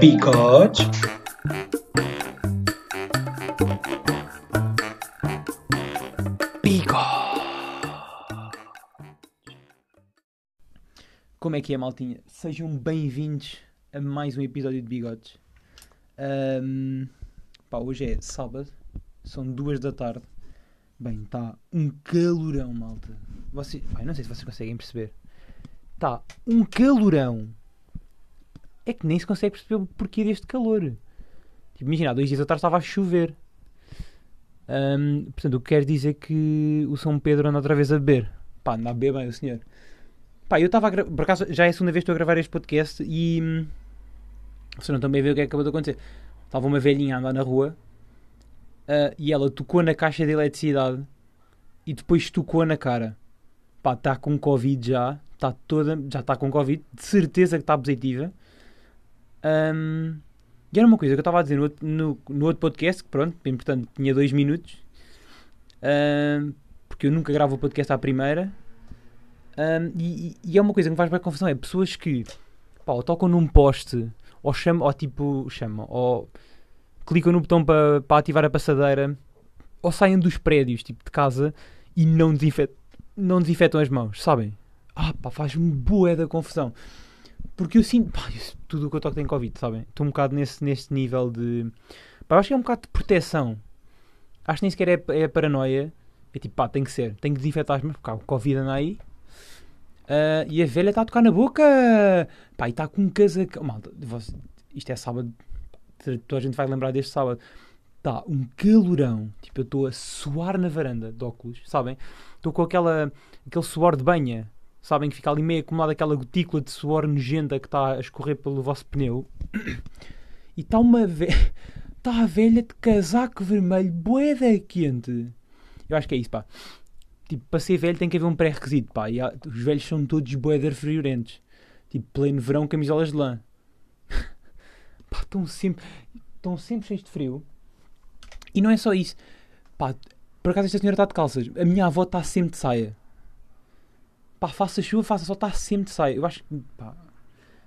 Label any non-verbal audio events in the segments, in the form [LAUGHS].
Bigode. Como é que é, maltinha? Sejam bem-vindos a mais um episódio de Bigodes. Ahm, pá, hoje é sábado, são duas da tarde. Bem, está um calorão, malta. Pá, não sei se vocês conseguem perceber. Está um calorão. É que nem se consegue perceber o porquê deste calor. Tipo, imagina, há dois dias atrás estava a chover. Ahm, portanto, o que quer dizer que o São Pedro anda outra vez a beber. Pá, anda a beber bem o senhor. Pá, eu estava a. Por acaso, já é a segunda vez que estou a gravar este podcast e. hum, Vocês não estão bem a ver o que é que acabou de acontecer. Estava uma velhinha a andar na rua ah, e ela tocou na caixa de eletricidade e depois tocou na cara. Pá, está com Covid já. Está toda. Já está com Covid. De certeza que está positiva. Ahm, e era uma coisa que eu estava a dizer no no, no outro podcast, que pronto, bem portanto, tinha dois minutos. Ahm, porque eu nunca gravo o podcast à primeira. Um, e, e- é uma coisa que me faz bem confusão: é pessoas que pá, ou tocam num poste, ou chamam, ou tipo, chamam, ou clicam no botão para para ativar a passadeira, ou saem dos prédios, tipo de casa, e não, desinfet, não desinfetam as mãos, sabem? Ah, pá, faz-me boa da confusão. Porque eu sinto, pá, tudo o que eu toco tem Covid, sabem? Estou um bocado nesse, neste nível de. Pá, acho que é um bocado de proteção. Acho que nem sequer é, é paranoia. É tipo, pá, tem que ser, tem que desinfetar as mãos, porque o Covid anda aí. Ah, e a velha está a tocar na boca. Pá, e está com um casaco. Malta, você- isto é sábado. Toda a gente vai lembrar deste sábado. Está um calorão. Tipo, eu estou a suar na varanda de óculos, sabem? Estou com aquela, aquele suor de banha. Sabem que fica ali meio acumulada aquela gotícula de suor nojenta que está a escorrer pelo vosso pneu. E está uma velha. [LAUGHS] Está a velha de casaco vermelho, boeda quente. Eu acho que é isso, pá. Tipo, para ser velho tem que haver um pré-requisito, pá. E há- os velhos são todos boedar friorentos. Tipo, pleno verão, camisolas de lã. [LAUGHS] pá, estão sempre, estão sempre cheios de frio. E não é só isso. Pá, por acaso esta senhora está de calças. A minha avó está sempre de saia. Pá, faça chuva, faça sol, está sempre de saia. Eu acho que, pá,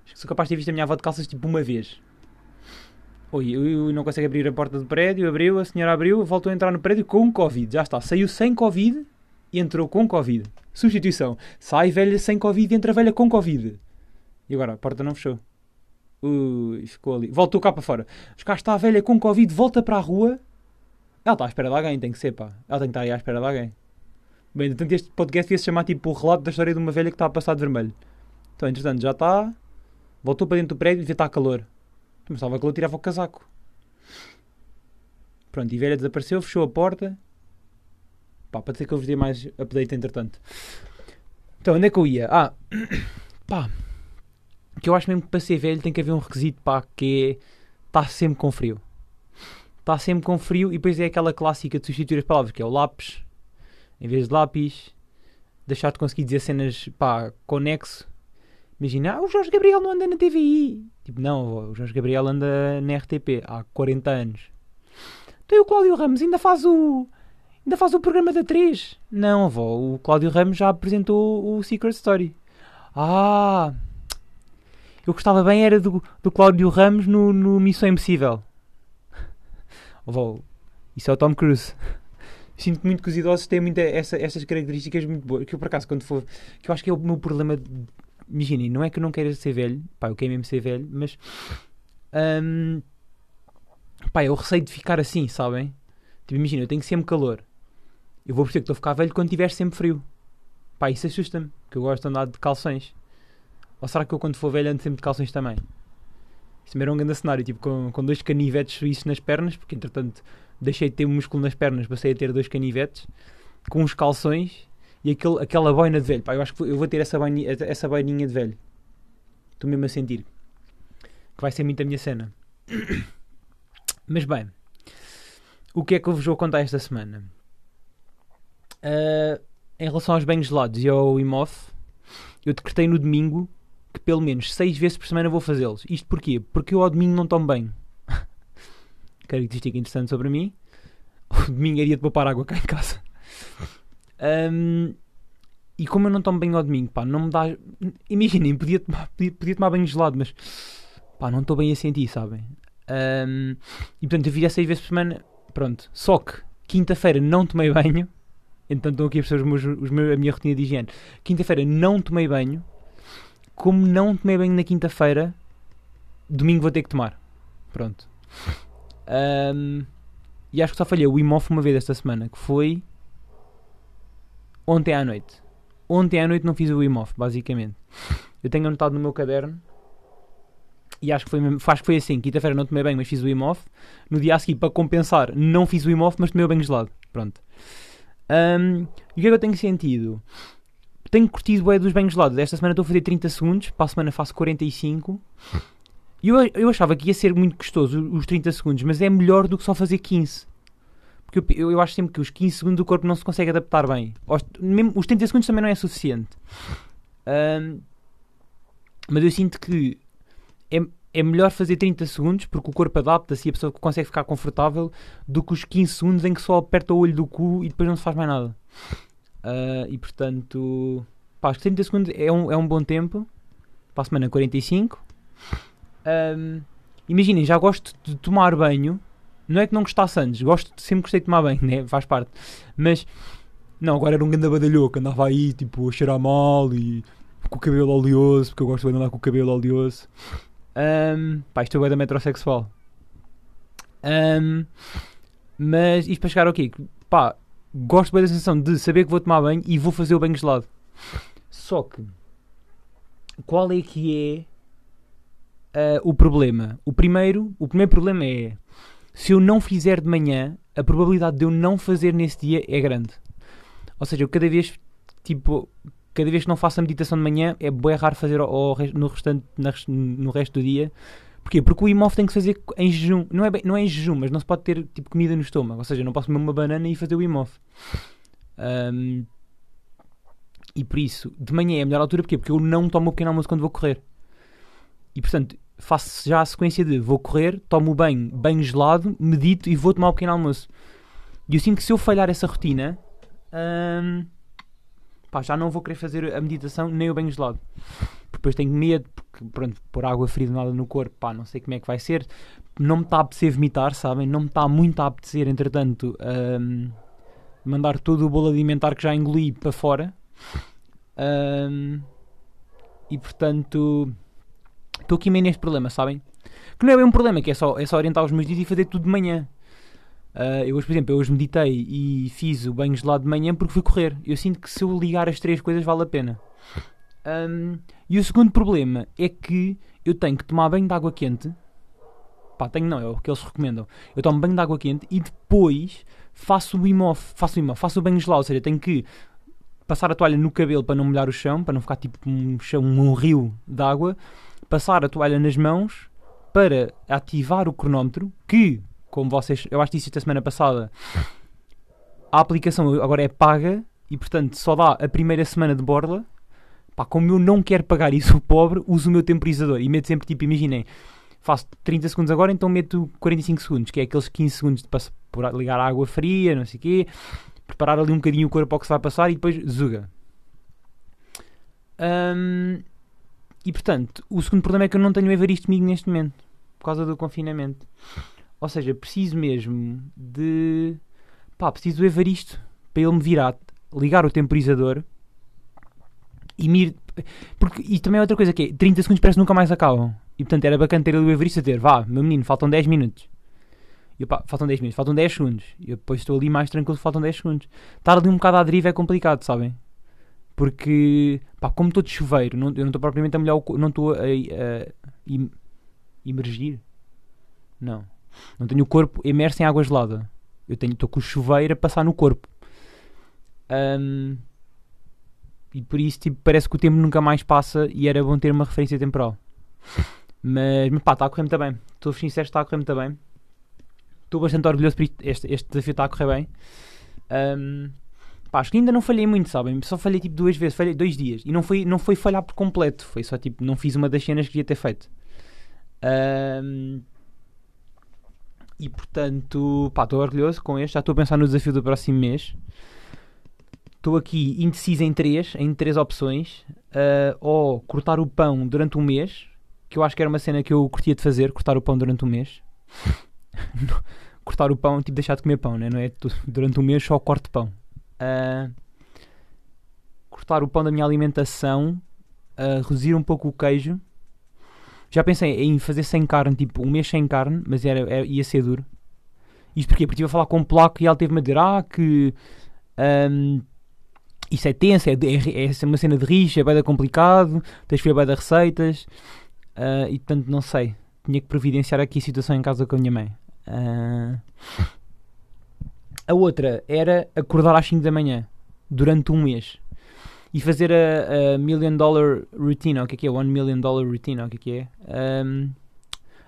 acho que sou capaz de ter visto a minha avó de calças tipo uma vez. Oi, eu, eu não consigo abrir a porta do prédio, abriu, a senhora abriu, voltou a entrar no prédio com Covid. Já está, saiu sem Covid e entrou com Covid. Substituição. Sai velha sem Covid e entra velha com Covid. E agora, a porta não fechou. Ui, ficou ali. Voltou cá para fora. Mas cá está a velha com Covid, volta para a rua. Ela está à espera de alguém, tem que ser, pá. Ela tem que estar aí à espera de alguém. Bem, entretanto, este podcast ia se chamar tipo o relato da história de uma velha que está a passar de vermelho. Então, entretanto, já está. Voltou para dentro do prédio e estar calor. Mas estava calor, tirava o casaco. Pronto, e a velha desapareceu, fechou a porta. Pá, para dizer que eu vos dei mais update entretanto. Então, onde é que eu ia? Ah, [COUGHS] pá. Que eu acho mesmo que para ser velho tem que haver um requisito, pá, que é. Está sempre com frio. Está sempre com frio e depois é aquela clássica de substituir as palavras, que é o lápis, em vez de lápis. Deixar de conseguir dizer cenas, pá, conexo. Imagina, ah, o Jorge Gabriel não anda na TVI. Tipo, não, o Jorge Gabriel anda na RTP há 40 anos. Então e o Cláudio Ramos ainda faz o. Ainda faz o programa da 3. Não, avó, o Cláudio Ramos já apresentou o Secret Story. Ah! Eu gostava bem era do, do Cláudio Ramos no, no Missão Impossível. [LAUGHS] Avó, isso é o Tom Cruise. Sinto muito que os idosos têm muita, essa, essas características muito boas. Que eu, por acaso, quando for. Que eu acho que é o meu problema. Imaginem, não é que eu não queira ser velho. Pá, eu quero mesmo ser velho, mas. hum, pá, eu receio de ficar assim, sabem? Tipo, imagina, eu tenho sempre calor. Eu vou perceber que estou a ficar velho quando tiver sempre frio. Pá, isso assusta-me. Que eu gosto de andar de calções. Ou será que eu, quando for velho, ando sempre de calções também? Isso era um grande cenário, tipo, com, com dois canivetes suíços nas pernas, porque entretanto deixei de ter músculo nas pernas, passei a ter dois canivetes, com uns calções e aquele, aquela boina de velho. Pá, eu acho que eu vou ter essa, essa boininha de velho. Estou mesmo a sentir que vai ser muito a minha cena. [COUGHS] Mas bem, o que é que eu vos vou contar esta semana? Ah, em relação aos banhos gelados e ao IMOF, eu decretei no domingo que pelo menos 6 vezes por semana vou fazê-los. Isto porquê? Porque eu ao domingo não tomo banho. Característica interessante sobre mim. [LAUGHS] O domingo é dia de poupar água cá em casa. Ahm, e como eu não tomo banho ao domingo, pá, não me dá. Imaginem, podia tomar, podia, podia tomar banho gelado, mas pá, não estou bem a sentir, sabem? Um, e portanto eu fiz seis vezes por semana, pronto. Só que quinta-feira não tomei banho, então estão aqui a perceber os meus, os meus, a minha rotina de higiene. Quinta-feira não tomei banho, como não tomei banho na quinta-feira, domingo vou ter que tomar. Pronto. Um, e acho que só falhei o IMOF uma vez esta semana, que foi ontem à noite. Ontem à noite não fiz o IMOF, basicamente. Eu tenho anotado no meu caderno e acho que foi, acho que foi assim. Quinta-feira não tomei bem, mas fiz o IMOF. No dia a seguir, para compensar, não fiz o IMOF, mas tomei o bem gelado. Pronto. Um, e o que é que eu tenho sentido? Tenho curtido o dos banhos gelados. Esta semana estou a fazer 30 segundos, para a semana faço 45. E eu, eu achava que ia ser muito gostoso os 30 segundos, mas é melhor do que só fazer 15. Porque eu, eu, acho sempre que os 15 segundos o corpo não se consegue adaptar bem. Os, mesmo, os 30 segundos também não é suficiente. Um, mas eu sinto que é, é melhor fazer 30 segundos porque o corpo adapta-se e a pessoa consegue ficar confortável do que os 15 segundos em que só aperta o olho do cu e depois não se faz mais nada. Uh, e portanto, pá, acho que 30 segundos é um, é um bom tempo. Para a semana 45. Um, Imaginem, já gosto de tomar banho. Não é que não gostasse antes, gosto, sempre gostei de tomar banho, [LAUGHS] né? faz parte. Mas, não, agora era um grande badalhoco, andava aí tipo a cheirar mal e com o cabelo oleoso, porque eu gosto de andar com o cabelo oleoso. Um, pá, isto é da metrosexual. Um, mas isto para chegar ao quê? Pá, gosto bem da sensação de saber que vou tomar banho e vou fazer o banho gelado. Só que, qual é que é uh, o problema? O primeiro, o primeiro problema é se eu não fizer de manhã, a probabilidade de eu não fazer nesse dia é grande. Ou seja, eu cada vez, tipo, cada vez que não faço a meditação de manhã, é bem raro fazer ao, no, restante, no resto do dia. Porquê? Porque o IMOF tem que fazer em jejum. Não é, bem, não é em jejum, mas não se pode ter tipo, comida no estômago. Ou seja, não posso comer uma banana e fazer o IMOF. Um, e por isso, de manhã é a melhor altura. Porquê? Porque eu não tomo o pequeno almoço quando vou correr. E portanto, faço já a sequência de vou correr, tomo banho, banho gelado, medito e vou tomar o pequeno almoço. E eu sinto que se eu falhar essa rotina, hum, pá, já não vou querer fazer a meditação nem o banho gelado. Depois tenho medo, porque pronto, pôr água fria nada no corpo, pá, não sei como é que vai ser. Não me está a apetecer vomitar, sabem? Não me está muito a apetecer, entretanto, um, mandar todo o bolo alimentar que já engoli para fora. Um, e portanto, estou aqui meio neste problema, sabem? Que não é bem um problema, que é só, é só orientar os meus dias e fazer tudo de manhã. Uh, eu hoje, por exemplo, eu hoje meditei e fiz o banho gelado de manhã porque fui correr. Eu sinto que se eu ligar as três coisas vale a pena. Um, e o segundo problema é que eu tenho que tomar banho de água quente. Pá, tenho não, é o que eles recomendam. Eu tomo banho de água quente e depois faço o imof, faço o imof, faço o banho gelado, ou seja, tenho que passar a toalha no cabelo para não molhar o chão, para não ficar tipo um chão, um rio de água, passar a toalha nas mãos para ativar o cronómetro, que como vocês, eu acho que disse esta semana passada, a aplicação agora é paga e portanto só dá a primeira semana de borla. Pá, como eu não quero pagar isso, pobre, uso o meu temporizador e meto sempre tipo, imaginem, faço 30 segundos agora, então meto 45 segundos, que é aqueles 15 segundos de passar, por ligar a água fria, não sei o quê, preparar ali um bocadinho o corpo ao que se vai passar e depois zuga. Um, e portanto, o segundo problema é que eu não tenho o Evaristo comigo neste momento, por causa do confinamento. Ou seja, preciso mesmo de. Pá, preciso do Evaristo para ele me virar, ligar o temporizador e me. Porque, e também é outra coisa que é: 30 segundos parece que nunca mais acabam. E portanto era bacana ter o Evaristo a ter, vá, meu menino, faltam 10 minutos. E pá, faltam 10 minutos, faltam 10 segundos. E eu depois estou ali mais tranquilo, faltam 10 segundos. Estar ali um bocado à deriva é complicado, sabem? Porque, pá, como estou de chuveiro, não, eu não estou propriamente a molhar o não estou a, a, a imergir. Não. Não tenho o corpo imerso em água gelada. Eu tenho, estou com o chuveiro a passar no corpo. Um, e por isso tipo, parece que o tempo nunca mais passa e era bom ter uma referência temporal. [LAUGHS] Mas, mas pá, está a correr muito bem. Estou sincero, está a correr muito bem. Estou bastante orgulhoso por isto. Este, este desafio está a correr bem. Um, pá, acho que ainda não falhei muito, sabem? Só falhei tipo duas vezes, falhei dois dias. E não foi, não foi falhar por completo. Foi só tipo, não fiz uma das cenas que devia ter feito. Um, e portanto, pá, estou orgulhoso com este. Já estou a pensar no desafio do próximo mês. Estou aqui indeciso em três, em três opções. Uh, ou cortar o pão durante um mês, que eu acho que era uma cena que eu curtia de fazer, cortar o pão durante um mês. [LAUGHS] cortar o pão, tipo deixar de comer pão, né? não é? Durante um mês só corto pão. Uh, cortar o pão da minha alimentação, uh, reduzir um pouco o queijo. Já pensei em fazer sem carne, tipo um mês sem carne, mas era, era ia ser duro. Isto porquê? Porque estive a falar com um polaco e ele teve-me a dizer ah, que um, isso é tenso, é, é, é uma cena de rixa, é bem complicado, tens que ver bem receitas uh, e portanto não sei. Tinha que providenciar aqui a situação em casa com a minha mãe. Uh, a outra era acordar às 5 da manhã durante um mês e fazer a, a Million Dollar Routine, o que é que é? One Million Dollar Routine, o que é que é? Um,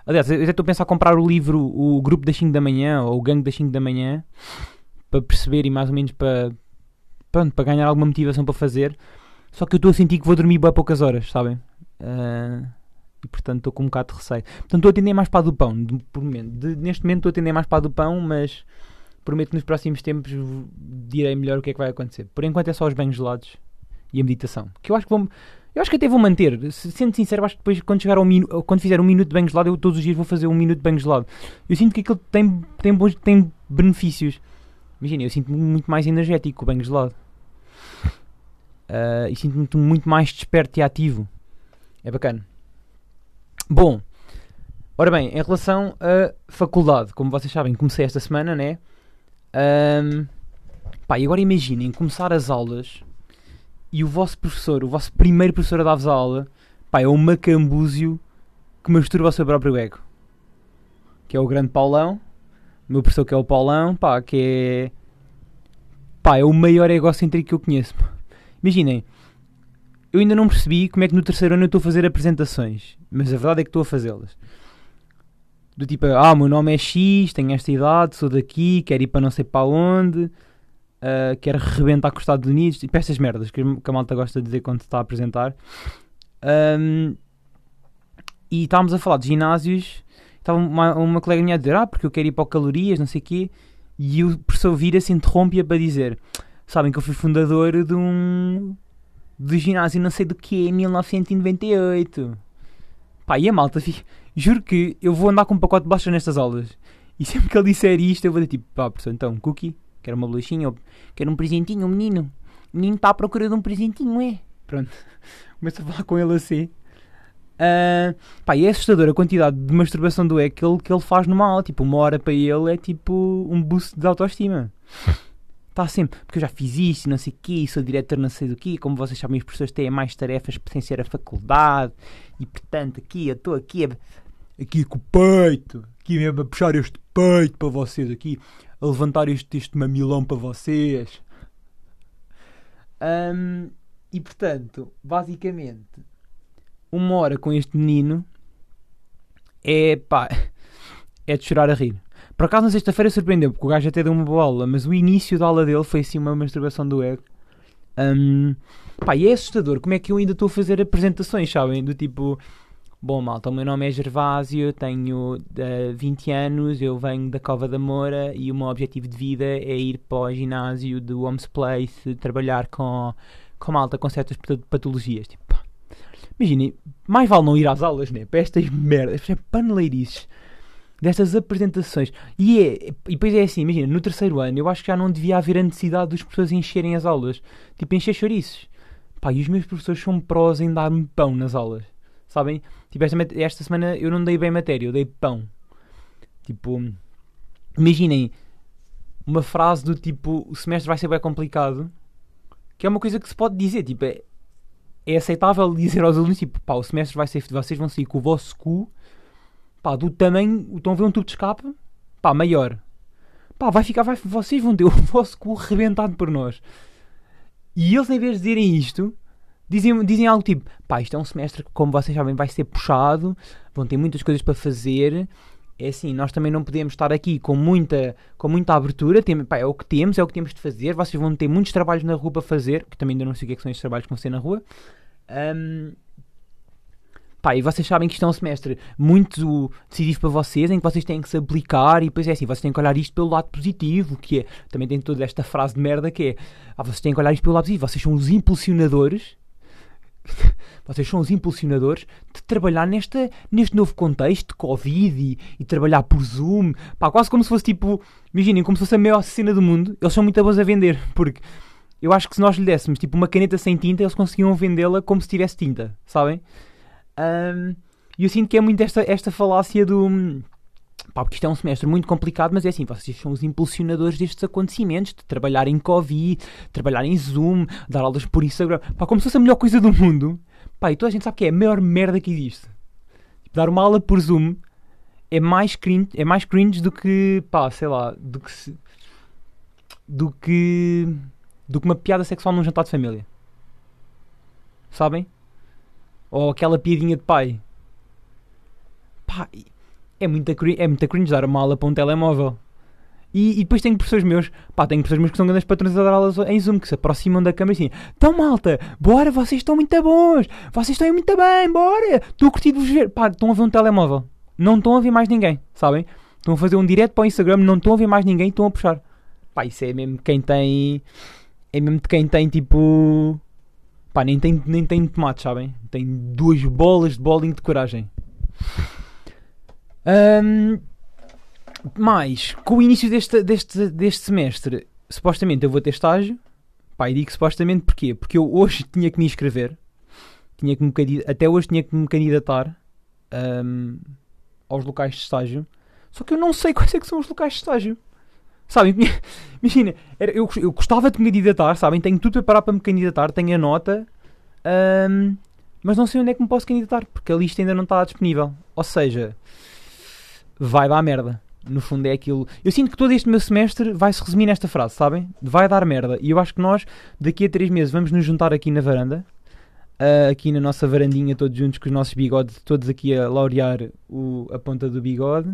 aliás, eu estou a pensar comprar o livro O Grupo das 5 da Manhã ou O Gangue das 5 da Manhã para perceber e mais ou menos para, pronto, para ganhar alguma motivação para fazer. Só que eu estou a sentir que vou dormir bem poucas horas, sabem? Uh, e portanto estou com um bocado de receio. Portanto estou a atender mais para a do pão. De, por momento. De, neste momento estou a atender mais para a do pão, mas prometo que nos próximos tempos direi melhor o que é que vai acontecer. Por enquanto é só os banhos gelados e a meditação. Que eu acho que vou eu acho que até vou manter. Sendo sincero, acho que depois, quando, chegar ao minu, quando fizer um minuto de banho gelado, eu todos os dias vou fazer um minuto de banho gelado. Eu sinto que aquilo tem, tem, bons, tem benefícios. Imagina, eu sinto-me muito mais energético com o banho gelado. Uh, [LAUGHS] e sinto-me muito mais desperto e ativo. É bacana. Bom, ora bem, em relação à faculdade, como vocês sabem, comecei esta semana, né? Um, pá, e agora imaginem começar as aulas e o vosso professor, o vosso primeiro professor a dar-vos a aula, pá, é um macambúzio que masturba o seu próprio ego. Que é o grande Paulão, o meu professor que é o Paulão, pá, que é. pá, é o maior egocêntrico que eu conheço. Imaginem, eu ainda não percebi como é que no terceiro ano eu estou a fazer apresentações, mas a verdade é que estou a fazê-las. Do tipo, ah, meu nome é X, tenho esta idade, sou daqui, quero ir para não sei para onde, uh, quero rebentar com os Estados Unidos, tipo estas merdas que a malta gosta de dizer quando está a apresentar. Um, e estávamos a falar de ginásios, estava uma, uma colega minha a dizer, ah, porque eu quero ir para o Calorias, não sei o quê, e o professor vira-se, interrompe-a para dizer, sabem que eu fui fundador de um do ginásio não sei do que em 1998. Pá, e a malta, fica... juro que eu vou andar com um pacote de bolachas nestas aulas. E sempre que ele disser isto, eu vou dizer tipo, pá, professor, então, cookie, quero uma bolachinha, quero um presentinho, um menino. O menino está à procura de um presentinho, é? Pronto. [LAUGHS] Começo a falar com ele assim. Uh, pá, e é assustador a quantidade de masturbação do E que ele, que ele faz numa aula. Tipo, uma hora para ele é tipo um boost de autoestima. [LAUGHS] Está sempre, porque eu já fiz isto, não sei o quê, sou diretor não sei do quê, como vocês sabem, as pessoas têm mais tarefas sem ser a faculdade, e portanto aqui eu estou aqui a, aqui com o peito, aqui mesmo a puxar este peito para vocês, aqui a levantar este, este mamilão para vocês. Um, e portanto, basicamente, uma hora com este menino é pá, é de chorar a rir. Por acaso na sexta-feira surpreendeu, porque o gajo até deu uma boa aula, mas o início da aula dele foi assim uma masturbação do ego. Um, pá, e é assustador como é que eu ainda estou a fazer apresentações, sabem? Do tipo, bom malta, o meu nome é Gervásio, tenho uh, eh, 20 anos, eu venho da Cova da Moura e o meu objetivo de vida é ir para o ginásio do Homes Place, trabalhar com, com malta com certas patologias. Tipo, imaginem, mais vale não ir às aulas, né? Para estas merdas, para paneleirices destas apresentações. E, é, e depois é assim, imagina, no terceiro ano eu acho que já não devia haver a necessidade dos professores encherem as aulas. Tipo, encher chouriços. Pá, e os meus professores são prós em dar-me pão nas aulas. Sabem? Tipo, esta, esta semana eu não dei bem matéria, eu dei pão. Tipo, imaginem uma frase do tipo: o semestre vai ser bem complicado. Que é uma coisa que se pode dizer. Tipo, é, é aceitável dizer aos alunos: tipo, pá, o semestre vai ser. Vocês vão sair com o vosso cu pá, do tamanho, estão a ver um tubo de escape, pá, maior. Pá, vai ficar, vai, vocês vão ter o [LAUGHS] vosso cu rebentado por nós. E eles, em vez de dizerem isto, dizem, dizem algo tipo: pá, isto é um semestre que, como vocês sabem, vai ser puxado, vão ter muitas coisas para fazer. É assim, nós também não podemos estar aqui com muita, com muita abertura. Tem, pá, é o que temos, é o que temos de fazer. Vocês vão ter muitos trabalhos na rua para fazer, que também ainda não sei o que, é que são estes trabalhos que vão ser na rua. Um, Pá, e vocês sabem que isto é um semestre muito decisivo para vocês, em que vocês têm que se aplicar e depois é assim, vocês têm que olhar isto pelo lado positivo, que é, também tem toda esta frase de merda que é, ah, vocês têm que olhar isto pelo lado positivo, vocês são os impulsionadores, [LAUGHS] vocês são os impulsionadores de trabalhar nesta, neste novo contexto de Covid e, e trabalhar por Zoom. Pá, quase como se fosse tipo, imaginem, como se fosse a maior cena do mundo. Eles são muito bons a vender, porque eu acho que se nós lhe dessemos tipo uma caneta sem tinta, eles conseguiam vendê-la como se tivesse tinta, sabem? Um, e eu sinto que é muito esta, esta falácia do. Pá, porque isto é um semestre muito complicado, mas é assim, vocês são os impulsionadores destes acontecimentos, de trabalhar em Covid, trabalhar em Zoom, dar aulas por Instagram, pá, como se fosse a melhor coisa do mundo. Pá, e toda a gente sabe que é a maior merda que existe. Tipo, dar uma aula por Zoom é mais cringe, é mais cringe do que, pá, sei lá, do que se, do que do que uma piada sexual num jantar de família. Sabem? Ou aquela piadinha de pai. Pá, é muita, é muita cringe dar uma aula para um telemóvel. E, e, depois tenho professores meus, pá, tenho professores meus que são grandes patrões a dar aulas em Zoom, que se aproximam da câmera assim, então malta, bora, vocês estão muito bons, vocês estão muito bem, bora, estou curtido de vos ver, pá, estão a ver um telemóvel, não estão a ver mais ninguém, sabem? Estão a fazer um direto para o Instagram, não estão a ver mais ninguém, estão a puxar. Pá, isso é mesmo quem tem, é mesmo de quem tem tipo, pá, nem tem, nem tem tomate, sabem? Tem duas bolas de bowling de coragem. Um, mais, com o início deste, deste, deste semestre, supostamente eu vou ter estágio. E digo supostamente porquê? Porque eu hoje tinha que me inscrever. Tinha que me, até hoje tinha que me candidatar um, aos locais de estágio. Só que eu não sei [LAUGHS] quais é que são os locais de estágio. Sabem? [LAUGHS] Imagina, eu, eu gostava de me candidatar, sabem? Tenho tudo preparado para me candidatar, tenho a nota, um, mas não sei onde é que me posso candidatar, porque a lista ainda não está disponível. Ou seja, vai dar merda. No fundo é aquilo. Eu sinto que todo este meu semestre vai se resumir nesta frase, sabem? Vai dar merda. E eu acho que nós, daqui a 3 meses, vamos nos juntar aqui na varanda. Uh, aqui na nossa varandinha, todos juntos com os nossos bigodes, todos aqui a laurear o, a ponta do bigode.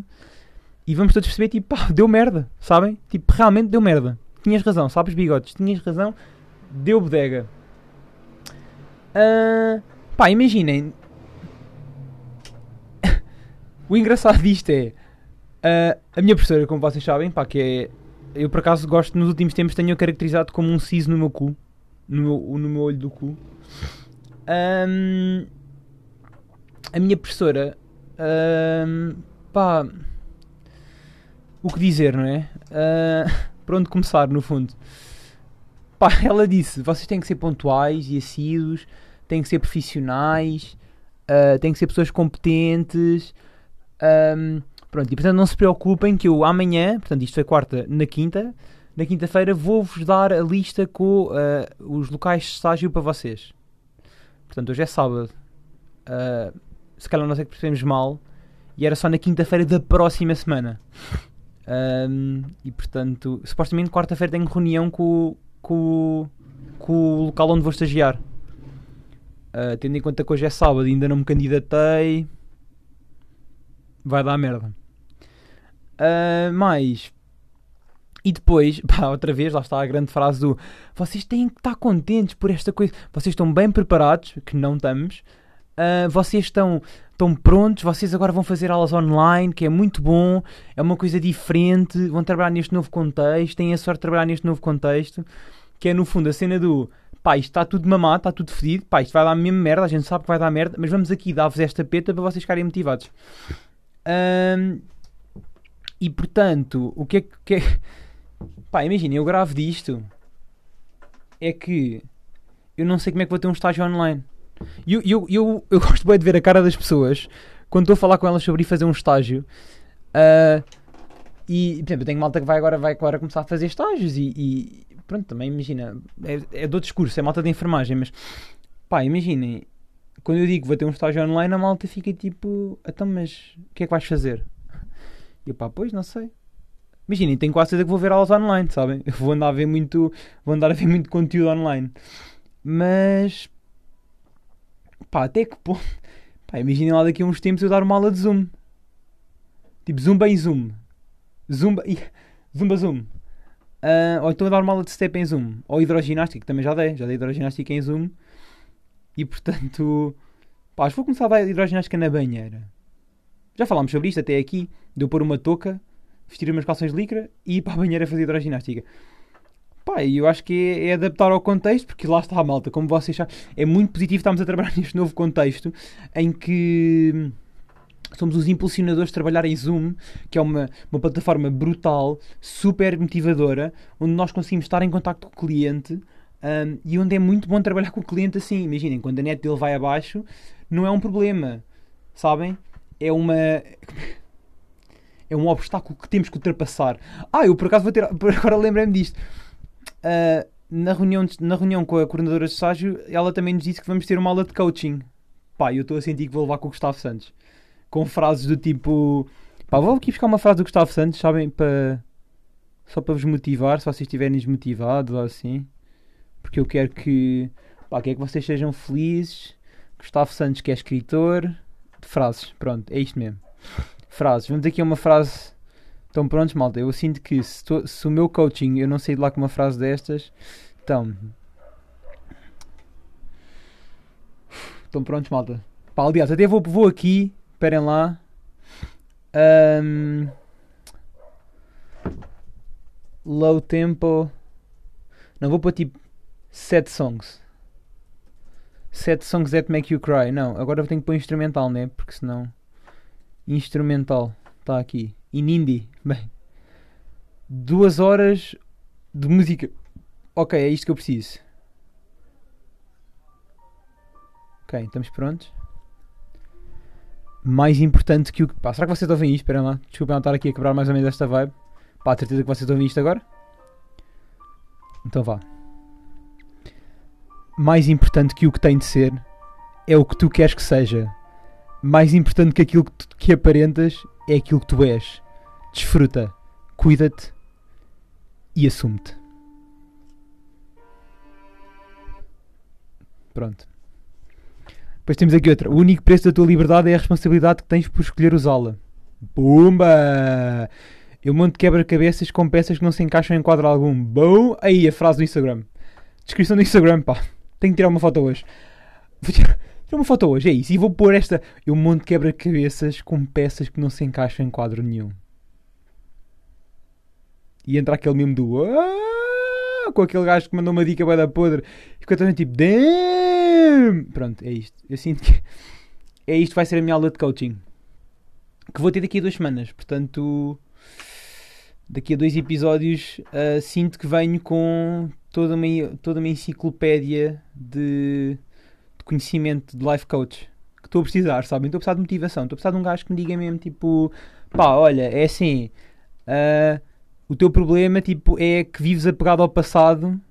E vamos todos perceber, tipo, [LAUGHS] pá, deu merda, sabem? Tipo, realmente deu merda. Tinhas razão, sabes, bigodes? Tinhas razão, deu bodega. Uh, pá, imaginem. [LAUGHS] o engraçado disto é. Uh, a minha professora, como vocês sabem, pá, que é. Eu por acaso gosto, nos últimos tempos, tenho caracterizado como um siso no meu cu. No meu, no meu olho do cu. Um, a minha professora. Um, pá. O que dizer, não é? [LAUGHS] Uh, onde começar, no fundo? Pá, ela disse: vocês têm que ser pontuais e assíduos, têm que ser profissionais, uh, têm que ser pessoas competentes. Um, Pronto, e portanto não se preocupem que eu amanhã, portanto isto é quarta, na quinta, na quinta-feira vou-vos dar a lista com uh, os locais de estágio para vocês. Portanto, hoje é sábado. Uh, se calhar não sei que percebemos mal. E era só na quinta-feira da próxima semana. Um, e portanto, supostamente quarta-feira tenho reunião com, com, com o local onde vou estagiar. Uh, tendo em conta que hoje é sábado e ainda não me candidatei, vai dar merda. Uh, mais. E depois, [LAUGHS] pá, outra vez, lá está a grande frase do vocês têm que estar contentes por esta coisa. Vocês estão bem preparados, que não estamos. Uh, vocês estão, estão prontos, vocês agora vão fazer aulas online, que é muito bom, é uma coisa diferente, vão trabalhar neste novo contexto, têm a sorte de trabalhar neste novo contexto, que é no fundo a cena do pá, isto está tudo mamado, está tudo fedido, pá, isto vai dar mesmo merda, a gente sabe que vai dar merda, mas vamos aqui dar-vos esta peta para vocês ficarem motivados. Um, [LAUGHS] e portanto, o que é que. É... Pá, imagina, eu gravo disto. É que. Eu não sei como é que vou ter um estágio online. E eu, eu, eu, eu [LAUGHS] gosto bem de ver a cara das pessoas quando estou a falar com elas sobre ir fazer um estágio. Uh, e, por exemplo, eu tenho malta que vai agora, vai agora começar a fazer estágios e, e pronto, também imagina, é, é do discurso, é malta de enfermagem, mas pá, imaginem, quando eu digo que vou ter um estágio online, a malta fica tipo, então, mas o que é que vais fazer? E eu pá, pois, não sei. Imaginem, tenho quase certeza que vou ver aulas online, sabem? Eu [LAUGHS] vou andar a ver muito, vou andar a ver muito conteúdo online. Mas, pá, até que ponto? [LAUGHS] Pá, imaginem lá daqui a uns tempos eu dar uma aula de Zoom. Tipo, Zumba em Zoom. Zumba, Zumba Zoom. Uh, [LAUGHS] ou então a dar uma aula de step em Zoom. Ou hidroginástica, que também já dei. Já dei hidroginástica em Zoom. E portanto, pá, vou começar a dar hidroginástica na banheira. Já falámos sobre isto até aqui, de eu pôr uma touca, vestir umas calções de licra e ir [LAUGHS] para a banheira fazer hidroginástica. Pá, eu acho que é, é adaptar ao contexto, porque lá está a malta, como vocês sabem, é muito positivo estarmos a trabalhar [LAUGHS] neste novo contexto em que somos os impulsionadores de trabalhar em Zoom, que é uma, uma plataforma brutal, super motivadora, onde nós conseguimos estar em contato com o cliente um, e onde é muito bom trabalhar com o cliente assim. Imaginem, quando a net dele vai abaixo, não é um problema, sabem? É uma. É um obstáculo que temos que ultrapassar. Ah, eu por acaso vou ter. [LAUGHS] Agora lembrei-me disto. Uh, na, reunião, na reunião com a coordenadora de estágio, ela também nos disse que vamos ter uma aula de coaching. Pá, eu estou a sentir que vou levar com o Gustavo Santos com frases do tipo. Pá, vou aqui buscar uma frase do Gustavo Santos, sabem? Para, só para vos motivar, se vocês estiverem desmotivados ou assim. Porque eu quero que. Pá, quero que vocês sejam felizes. Gustavo Santos, que é escritor. Frases, pronto, é isto mesmo. Frases. Vamos aqui a uma frase. Estão prontos, malta? Eu sinto que se, tô, se o meu coaching eu não sair de lá com uma frase destas, então. Estão prontos, malta? Pá, aliás, até vou, vou aqui Esperem lá. Um, low tempo. Não, vou pôr tipo 7 songs. 7 songs that make you cry. Não, agora eu tenho que pôr instrumental, né? Porque senão. Instrumental. Está aqui. In indie. Bem. Duas horas de música. Ok, é isto que eu preciso. Ok, estamos prontos mais importante que o. Pá, será que vocês ouvem isto? Espera lá. Desculpem estar aqui a quebrar mais ou menos esta vibe. Pá, certeza que vocês ouvem isto agora? Então vá. Mais importante que o que tem de ser é o que tu queres que seja. Mais importante que aquilo que, tu, que aparentas é aquilo que tu és. Desfruta, cuida-te e assume-te. Pronto. Depois temos aqui outra. O único preço da tua liberdade é a responsabilidade que tens por escolher usá-la. Pumba! Eu monto quebra-cabeças com peças que não se encaixam em quadro algum. Bom! Aí, a frase do Instagram. Descrição do Instagram, pá. Tenho que tirar uma foto hoje. Vou tirar, [LAUGHS] tirar uma foto hoje, é isso. E vou pôr esta. Eu monto quebra-cabeças com peças que não se encaixam em quadro nenhum. E entra aquele mesmo do. Ah! Com aquele gajo que mandou uma dica bem da podre. Fica também tipo. Damn! Pronto, é isto. Eu sinto que [LAUGHS] é isto vai ser a minha aula de coaching. Que vou ter daqui a duas semanas. Portanto, daqui a dois episódios, uh, sinto que venho com toda uma, toda uma enciclopédia de, de conhecimento de life coach. Que estou a precisar, sabem? Estou a precisar de motivação. Estou a precisar de um gajo que me diga mesmo, tipo, pá, olha, é assim. Uh, o teu problema tipo, é que vives apegado ao passado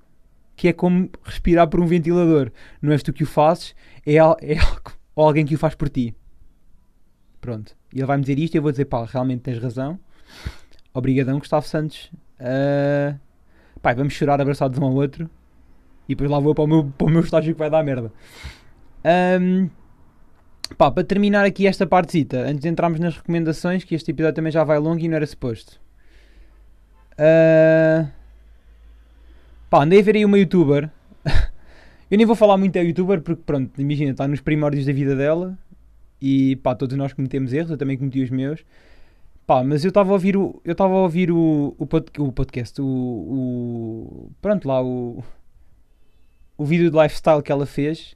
que é como respirar por um ventilador. Não és tu que o fazes, é, é alguém que o faz por ti. Pronto. E ele vai-me dizer isto e eu vou dizer, pá, realmente tens razão. Obrigadão, Gustavo Santos. Uh, pá, vamos chorar abraçados um ao outro. E depois lá vou para o meu, para o meu estágio que vai dar merda. Um, pá, para terminar aqui esta partezita, antes de entrarmos nas recomendações, que este episódio também já vai longo e não era suposto. Uh, Pá, andei a ver aí uma youtuber. [LAUGHS] eu nem vou falar muito da youtuber porque, pronto, imagina, está nos primórdios da vida dela e pá, todos nós cometemos erros, eu também cometi os meus. Pá, mas eu estava a ouvir o. Eu estava a ouvir o, o, pod, o podcast, o, o. Pronto, lá o. O vídeo de lifestyle que ela fez.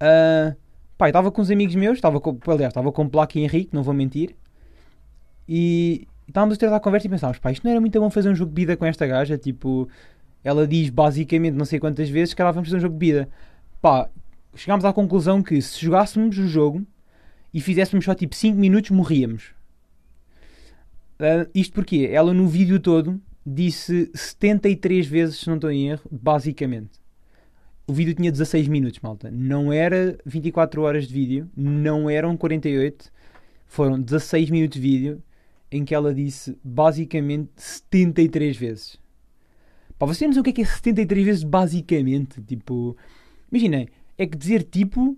Uh, [LAUGHS] pá, estava com uns amigos meus, estava com, aliás, estava com o Plaque Henrique, não vou mentir. E estávamos a ter a conversa e pensávamos, pá, isto não era muito bom fazer um jogo de vida com esta gaja, tipo, ela diz basicamente não sei quantas vezes que ela vamos fazer um jogo de vida. Pá, chegámos à conclusão que se jogássemos o jogo e fizéssemos só tipo 5 minutos, morríamos. Uh, isto porque ela no vídeo todo disse 73 vezes, se não estou em erro, basicamente. O vídeo tinha 16 minutos, malta. Não era 24 horas de vídeo, não eram 48, foram 16 minutos de vídeo em que ela disse basicamente 73 vezes. Pá, vocês não sabem o que é que é 73 vezes basicamente? Tipo, imaginem, é que dizer tipo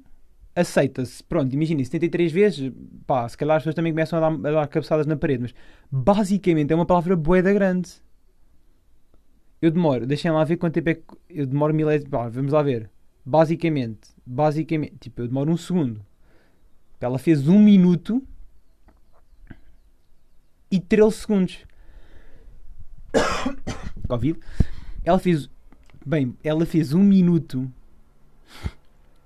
aceita-se. Pronto, imaginem, 73 vezes, pá, se calhar as pessoas também começam a dar, a dar cabeçadas na parede, mas basicamente é uma palavra boeda grande. Eu demoro, deixem lá ver quanto tempo é que eu demoro milésimos. Vamos lá ver. Basicamente, basicamente, tipo, eu demoro um segundo. Ela fez um minuto e 13 segundos. [COUGHS] Covid. Ela fez. Bem, ela fez um minuto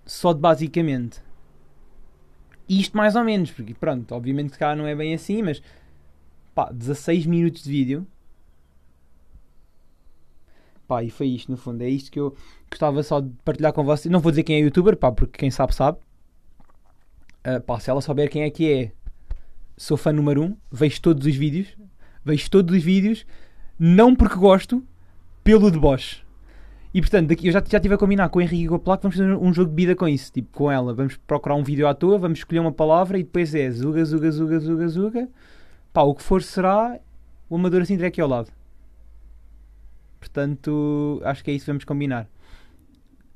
só de basicamente. Isto mais ou menos, porque pronto, obviamente que cá não é bem assim, mas pá, 16 minutos de vídeo. Pá, e foi isto no fundo. É isto que eu gostava só de partilhar com vocês. Não vou dizer quem é youtuber, pá, porque quem sabe, sabe. Uh, pá, se ela souber quem é que é, sou fã número 1, um, vejo todos os vídeos. Vejo todos os vídeos, não porque gosto, pelo deboche. E portanto, daqui, eu já, já estive a combinar com o Henrique e com a Placa, vamos fazer um jogo de vida com isso, tipo com ela. Vamos procurar um vídeo à toa, vamos escolher uma palavra e depois é zuga, zuga, zuga, zuga, zuga. Pá, o que for será o amador assim aqui ao lado. Portanto, acho que é isso que vamos combinar.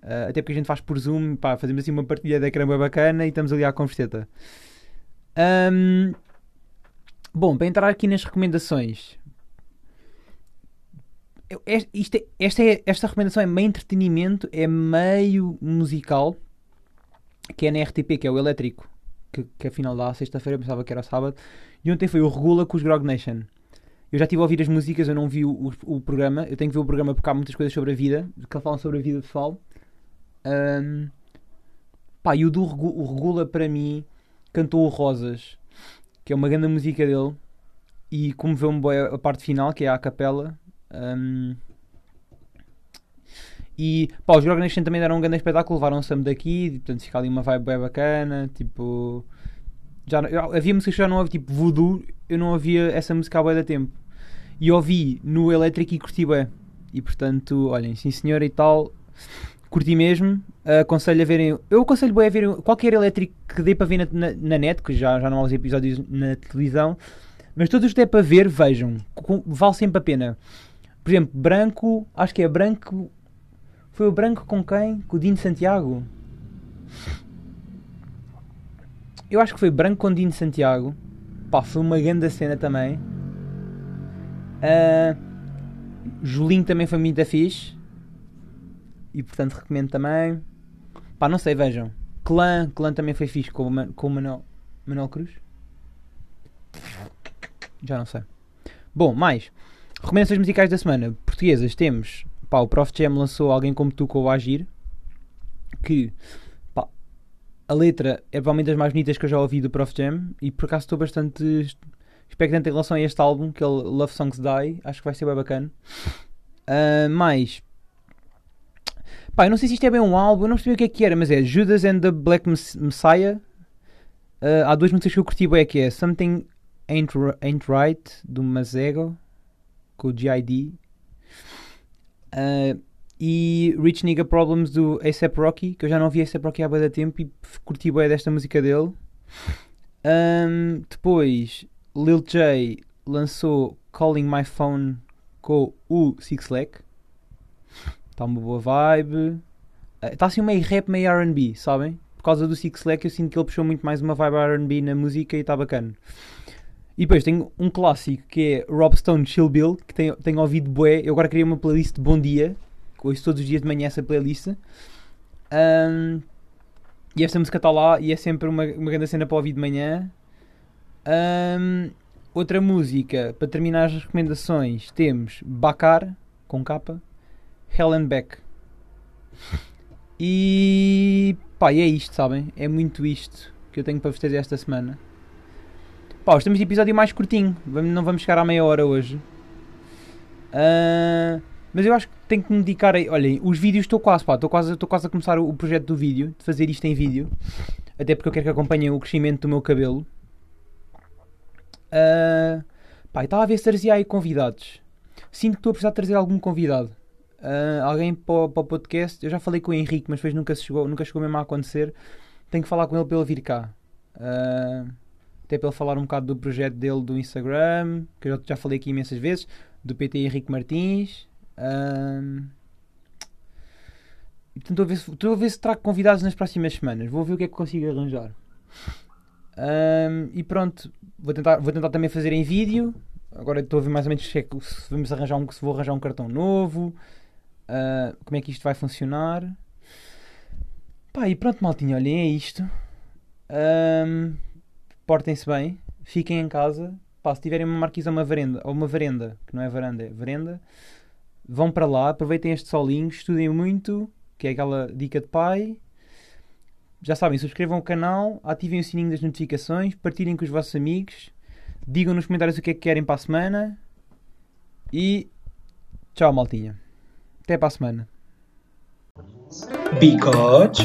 Uh, até porque a gente faz por Zoom, pá, fazemos assim uma partilha de ecrã bacana e estamos ali à converseta. Um, bom, para entrar aqui nas recomendações, isto é, esta, é, esta recomendação é meio entretenimento, é meio musical, que é na RTP, que é o Elétrico, que, que afinal dá sexta-feira, pensava que era sábado, e ontem foi o Regula com os Grog Nation. Eu já estive a ouvir as músicas, eu não vi o, o, o, programa. Eu tenho que ver o programa porque há muitas coisas sobre a vida, que falam sobre a vida pessoal. Um, pá, e o do o Regula, para mim, cantou o Rosas, que é uma grande música dele. E como vê boy a parte final, que é a capela. Um, e pá, os Grog Nation também deram um grande espetáculo, levaram Sam daqui, portanto fica ali uma vibe bem bacana. Tipo, já, havia músicas que já não havia, tipo Voodoo, eu não ouvia essa música há bem da tempo. E ouvi no Electric e curti bem. E portanto, olhem, sim senhora e tal, curti mesmo. Aconselho a verem, eu aconselho bem a verem qualquer elétrico que dê para ver na, na, na, net, que já, já não há os episódios na televisão, mas todos os que der para ver, vejam, vale sempre a pena. Por exemplo, branco, acho que é branco. Foi o branco com quem? Com o Dino Santiago? Eu acho que foi branco com Dino Santiago. Pá, foi uma grande cena também. Uh, Julinho também foi muito fixe. E portanto recomendo também. Pá, não sei, vejam. Clã, Clã também foi fixe com o, com o Manuel, Manuel Cruz. Já não sei. Bom, mais. Recomendações musicais da semana. Portuguesas temos. Pá, o Prof Jam lançou Alguém Como Tu com o Agir. Que a letra é provavelmente das mais bonitas que eu já ouvi do Prof Jam e por acaso estou bastante expectante em relação a este álbum, que é Love Songs Die. Acho que vai ser bem bacana. Uh, mais. Pá, eu não sei se isto é bem um álbum, eu não percebi o que é que era, mas é Judas and the Black Messiah. Uh, há duas músicas que eu curti bem, que é Something Ain't, Ain't Right, do Mazego, com o GID. Uh, e Rich Nigga Problems do ASAP Rocky, que eu já não vi ASAP Rocky há bem tempo e curti bem desta música dele. [LAUGHS] Um, depois, Lil J lançou Calling My Phone com o Six Lack. Está uma boa vibe. Está uh, assim meio rap, meio RB, sabem? Por causa do Six Lack, eu sinto que ele puxou muito mais uma vibe RB na música e está bacana. E depois tenho um clássico que é Rob Stone Chill Bill, que tenho, tenho ouvido bué. Eu agora queria uma playlist de Bom Dia, ouço todos os dias de manhã essa playlist. Um, e esta música está lá e é sempre uma, uma grande cena para ouvir de manhã. Um, outra música, para terminar as recomendações, temos Bakar, com capa, Helen Beck. [LAUGHS] E pá, e é isto, sabem? É muito isto que eu tenho para vos trazer esta semana. Pá, hoje temos episódio mais curtinho, não vamos chegar à meia hora hoje. Uh, mas eu acho que tenho que me dedicar a. Olhem, os vídeos estou quase, pá, estou quase, estou quase a começar o, o, projeto do vídeo, de fazer isto em vídeo. Até porque eu quero que acompanhem o crescimento do meu cabelo. Uh, pá, estava a ver se trazia aí convidados. Sinto que estou a precisar de trazer algum convidado. Uh, alguém para, para, o podcast. Eu já falei com o Henrique, mas depois nunca chegou, nunca chegou mesmo a acontecer. Tenho que falar com ele para ele vir cá. Uh, até para ele falar um bocado do projeto dele do Instagram, que eu já falei aqui imensas vezes, do PT Henrique Martins. Um, estou a, ver se, estou a ver se trago convidados nas próximas semanas. Vou ver o que é que consigo arranjar. Um, e pronto, vou tentar, vou tentar também fazer em vídeo. Agora estou a ver mais ou menos se, é se vamos arranjar um, se vou arranjar um cartão novo. Uh, como é que isto vai funcionar. Pá, e pronto, maltinha, olhem, é isto. Um, Portem-se bem, fiquem em casa. Pá, se tiverem uma marquise ou uma varanda, ou uma varanda, que não é varanda, é varanda vão para lá, aproveitem este solinho, estudem muito, que é aquela dica de pai. Já sabem, subscrevam o canal, ativem o sininho das notificações, partilhem com os vossos amigos, digam nos comentários o que é que querem para a semana e tchau, maltinha. Até para a semana. Bigode.